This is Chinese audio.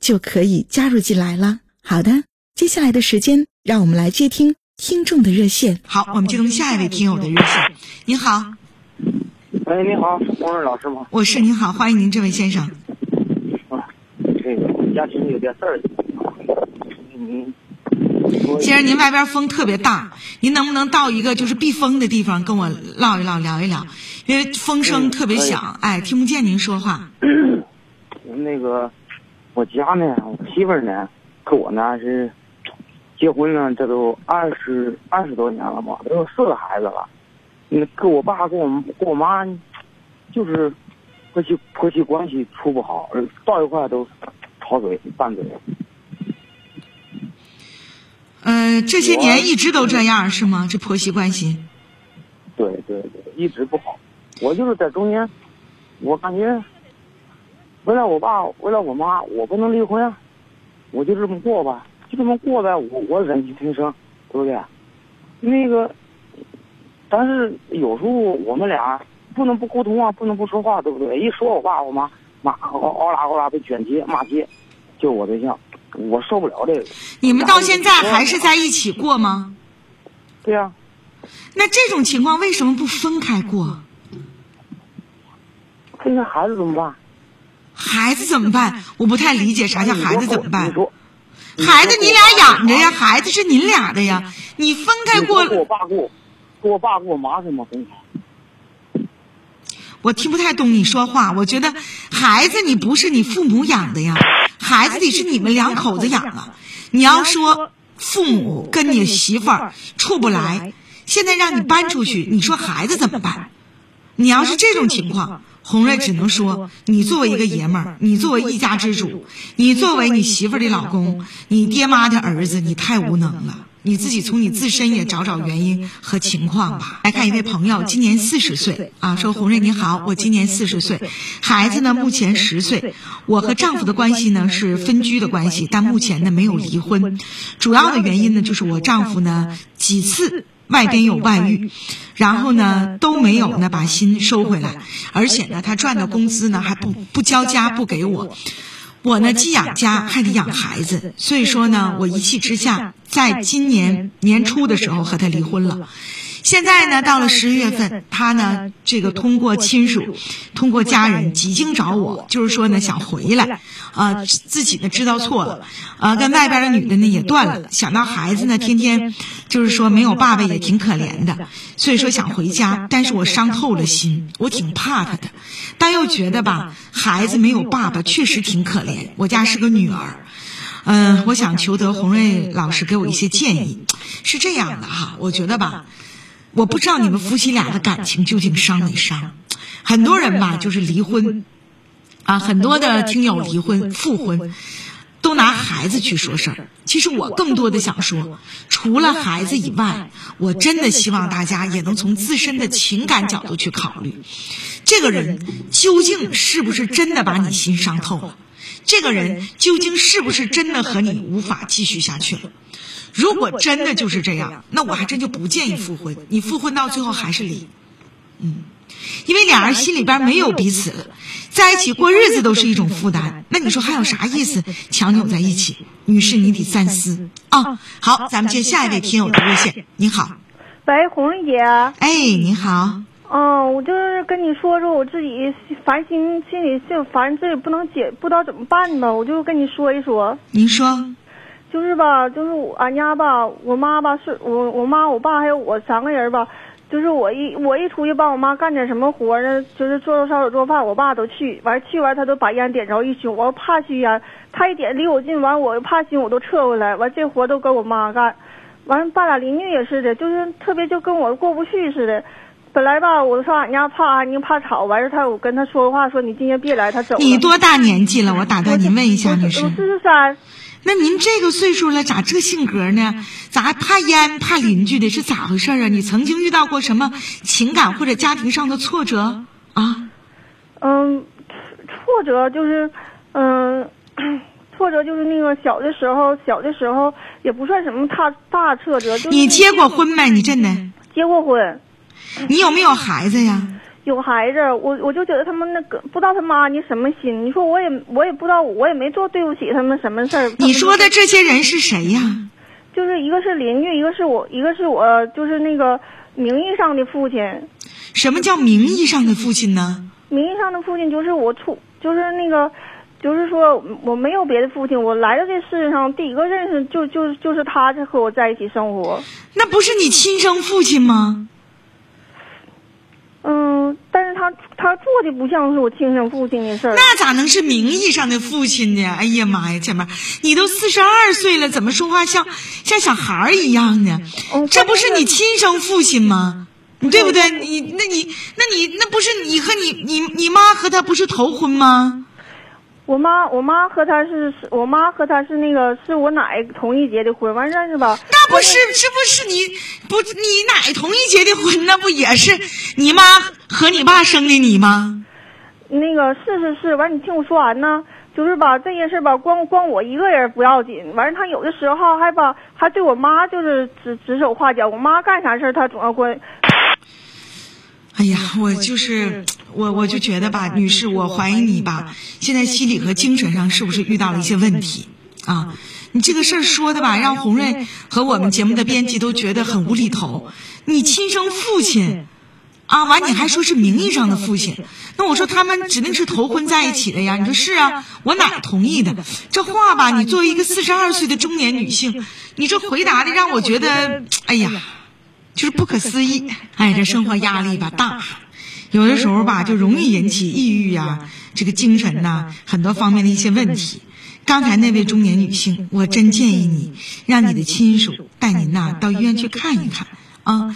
就可以加入进来了。好的，接下来的时间，让我们来接听听众的热线。好，我们接通下一位听友的热线。您好，喂，你好，是洪瑞老师吗？我是您好，欢迎您，这位先生。啊，这个家庭有点事儿，嗯。先生，您外边风特别大，您能不能到一个就是避风的地方跟我唠一唠、聊一聊？因为风声特别响，哎，听不见您说话。那个，我家呢，我媳妇儿呢，跟我呢是结婚了，这都二十二十多年了吧，都有四个孩子了。那跟我爸跟我跟我妈，就是婆媳婆媳关系处不好，到一块都吵嘴拌嘴。呃，这些年一直都这样是吗？这婆媳关系？对对对，一直不好。我就是在中间，我感觉为了我爸，为了我妈，我不能离婚，我就这么过吧，就这么过呗。我我忍气吞声，对不对？那个，但是有时候我们俩不能不沟通啊，不能不说话，对不对？一说我爸我妈，妈嗷嗷啦嗷啦被卷街骂街，就我对象。我受不了这个。你们到现在还是在一起过吗？对呀。那这种情况为什么不分开过？分开孩子怎么办？孩子怎么办？我不太理解啥叫孩子怎么办。孩子你俩养着呀，孩子是您俩的呀。你分开过。我爸过，跟我爸跟我妈怎么分开？我听不太懂你说话。我觉得孩子你不是你父母养的呀。孩子得是你们两口子养啊！你要说父母跟你媳妇儿处不来，现在让你搬出去，你说孩子怎么办？你要是这种情况，红瑞只能说，你作为一个爷们儿，你作为一家之主，你作为你媳妇儿的老公，你爹妈的儿子，你太无能了。你自己从你自身也找找原因和情况吧。来看一位朋友，今年四十岁。啊，说红瑞你好，我今年四十岁，孩子呢目前十岁，我和丈夫的关系呢是分居的关系，但目前呢没有离婚，主要的原因呢就是我丈夫呢几次外边有外遇，然后呢都没有呢把心收回来，而且呢他赚的工资呢还不不交家不给我。我呢，既养家还得养孩子，所以说呢，我一气之下，在今年年初的时候和他离婚了。现在呢，到了十一月份，他呢，这个通过亲属、通过家人，几经找我，就是说呢，想回来，啊，自己呢知道错了，啊，跟外边的女的呢也断了，想到孩子呢，天天就是说没有爸爸也挺可怜的，所以说想回家，但是我伤透了心，我挺怕他的，但又觉得吧，孩子没有爸爸确实挺可怜，我家是个女儿，嗯，我想求得洪瑞老师给我一些建议，是这样的哈，我觉得吧。我不知道你们夫妻俩的感情究竟伤没伤，很多人吧就是离婚，啊，很多的听友离婚复婚，都拿孩子去说事儿。其实我更多的想说，除了孩子以外，我真的希望大家也能从自身的情感角度去考虑，这个人究竟是不是真的把你心伤透了？这个人究竟是不是真的和你无法继续下去了？如果真的就是这样，那我还真就不建议复婚。你复婚到最后还是离，嗯，因为俩人心里边没有彼此了，在一起过日子都是一种负担。那你说还有啥意思强扭在一起？女士，你得三思啊。好，咱们接下一位听友的热线。您好，喂，红姐。哎，你好。哦，我就是跟你说说我自己烦心，心里就烦，这也不能解，不知道怎么办呢。我就跟你说一说。您说。就是吧，就是我俺家吧，我妈吧是我我妈我爸还有我三个人吧，就是我一我一出去帮我妈干点什么活呢，就是做做烧烤做饭，我爸都去，完去完他都把烟点着一宿，我怕熏烟，他一点离我近，完我怕熏我都撤回来，完这活都跟我妈干，完爸俩邻居也是的，就是特别就跟我过不去似的。本来吧，我上俺家怕安静怕吵，完事他我跟他说话说你今天别来，他走了。你多大年纪了？我打断你问一下，女士。我四十三。那您这个岁数了，咋这性格呢？咋还怕烟怕邻居的？是咋回事啊？你曾经遇到过什么情感或者家庭上的挫折啊？嗯，挫折就是，嗯，挫折就是那个小的时候，小的时候也不算什么大大挫折。你结过婚没？你真的？结过婚。你有没有孩子呀？有孩子，我我就觉得他们那个不知道他妈你什么心。你说我也我也不知道，我也没做对不起他们什么事儿。你说的这些人是谁呀？就是一个是邻居，一个是我，一个是我，就是那个名义上的父亲。什么叫名义上的父亲呢？名义上的父亲就是我出，就是那个，就是说我没有别的父亲，我来到这世界上第一个认识就就就是他，就和我在一起生活。那不是你亲生父亲吗？他他做的不像是我亲生父亲的事儿。那咋能是名义上的父亲呢？哎呀妈呀，姐妹，你都四十二岁了，怎么说话像像小孩儿一样呢？这不是你亲生父亲吗？对不对？你那你那你那不是你和你你你妈和他不是头婚吗？我妈，我妈和他是，我妈和他是那个，是我奶同意结的婚，完认识吧？那不是，是不是你不你奶同意结的婚，那不也是你妈和你爸生的你吗？那个是是是，完你听我说完呢，就是吧，这件事吧，光光我一个人不要紧，完他有的时候还把还对我妈就是指指手画脚，我妈干啥事他总要关。哎呀，我就是我，我就觉得吧，女士，我怀疑你吧，现在心理和精神上是不是遇到了一些问题啊？你这个事儿说的吧，让红瑞和我们节目的编辑都觉得很无厘头。你亲生父亲啊，完你还说是名义上的父亲，那我说他们指定是头婚在一起的呀？你说是啊？我哪同意的？这话吧，你作为一个四十二岁的中年女性，你这回答的让我觉得，哎呀。就是不可思议，哎，这生活压力吧大，有的时候吧就容易引起抑郁呀，这个精神呐，很多方面的一些问题。刚才那位中年女性，我真建议你让你的亲属带您呐到医院去看一看啊。